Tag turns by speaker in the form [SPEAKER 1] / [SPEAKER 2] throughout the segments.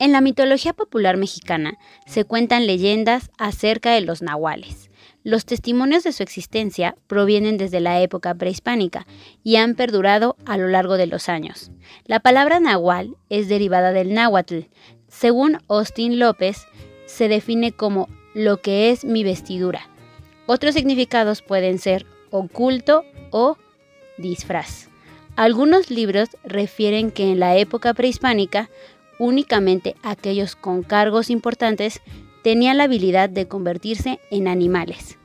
[SPEAKER 1] En la mitología popular mexicana se cuentan leyendas acerca de los nahuales. Los testimonios de su existencia provienen desde la época prehispánica y han perdurado a lo largo de los años. La palabra nahual es derivada del náhuatl. Según Austin López, se define como lo que es mi vestidura. Otros significados pueden ser oculto o disfraz. Algunos libros refieren que en la época prehispánica únicamente aquellos con cargos importantes tenían la habilidad de convertirse en animales.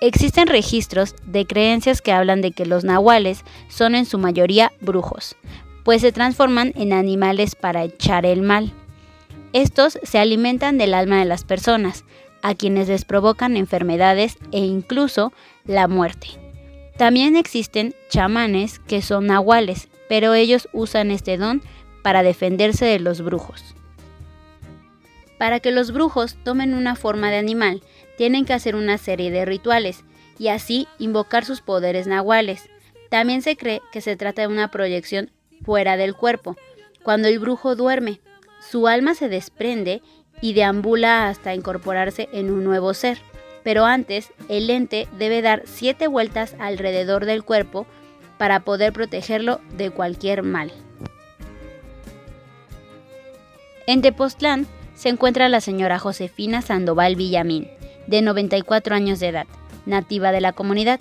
[SPEAKER 1] Existen registros de creencias que hablan de que los nahuales son en su mayoría brujos, pues se transforman en animales para echar el mal. Estos se alimentan del alma de las personas, a quienes les provocan enfermedades e incluso la muerte. También existen chamanes que son nahuales, pero ellos usan este don para defenderse de los brujos. Para que los brujos tomen una forma de animal, tienen que hacer una serie de rituales y así invocar sus poderes nahuales. También se cree que se trata de una proyección fuera del cuerpo. Cuando el brujo duerme, su alma se desprende y deambula hasta incorporarse en un nuevo ser. Pero antes, el ente debe dar siete vueltas alrededor del cuerpo para poder protegerlo de cualquier mal. En Tepoztlán se encuentra la señora Josefina Sandoval Villamín, de 94 años de edad, nativa de la comunidad.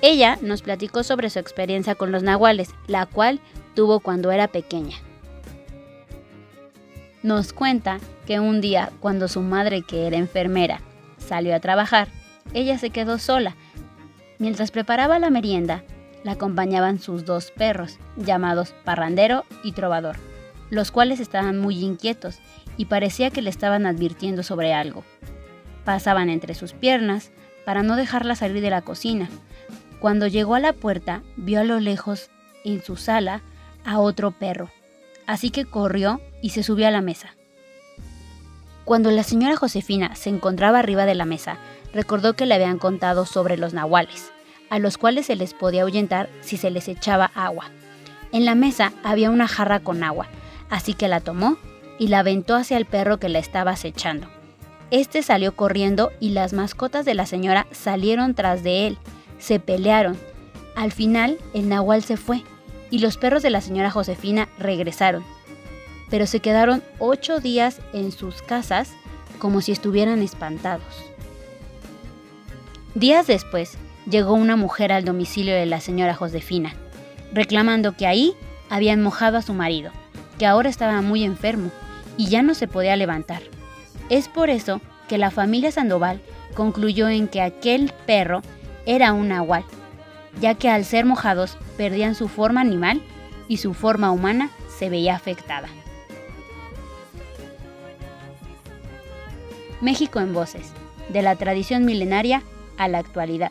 [SPEAKER 1] Ella nos platicó sobre su experiencia con los nahuales, la cual tuvo cuando era pequeña. Nos cuenta que un día, cuando su madre, que era enfermera, salió a trabajar, ella se quedó sola. Mientras preparaba la merienda, la acompañaban sus dos perros, llamados Parrandero y Trovador los cuales estaban muy inquietos y parecía que le estaban advirtiendo sobre algo. Pasaban entre sus piernas para no dejarla salir de la cocina. Cuando llegó a la puerta, vio a lo lejos, en su sala, a otro perro. Así que corrió y se subió a la mesa. Cuando la señora Josefina se encontraba arriba de la mesa, recordó que le habían contado sobre los nahuales, a los cuales se les podía ahuyentar si se les echaba agua. En la mesa había una jarra con agua, así que la tomó y la aventó hacia el perro que la estaba acechando. Este salió corriendo y las mascotas de la señora salieron tras de él. Se pelearon. Al final, el nahual se fue y los perros de la señora Josefina regresaron. Pero se quedaron ocho días en sus casas como si estuvieran espantados. Días después, llegó una mujer al domicilio de la señora Josefina, reclamando que ahí habían mojado a su marido que ahora estaba muy enfermo y ya no se podía levantar. Es por eso que la familia Sandoval concluyó en que aquel perro era un nahual, ya que al ser mojados perdían su forma animal y su forma humana se veía afectada. México en voces, de la tradición milenaria a la actualidad.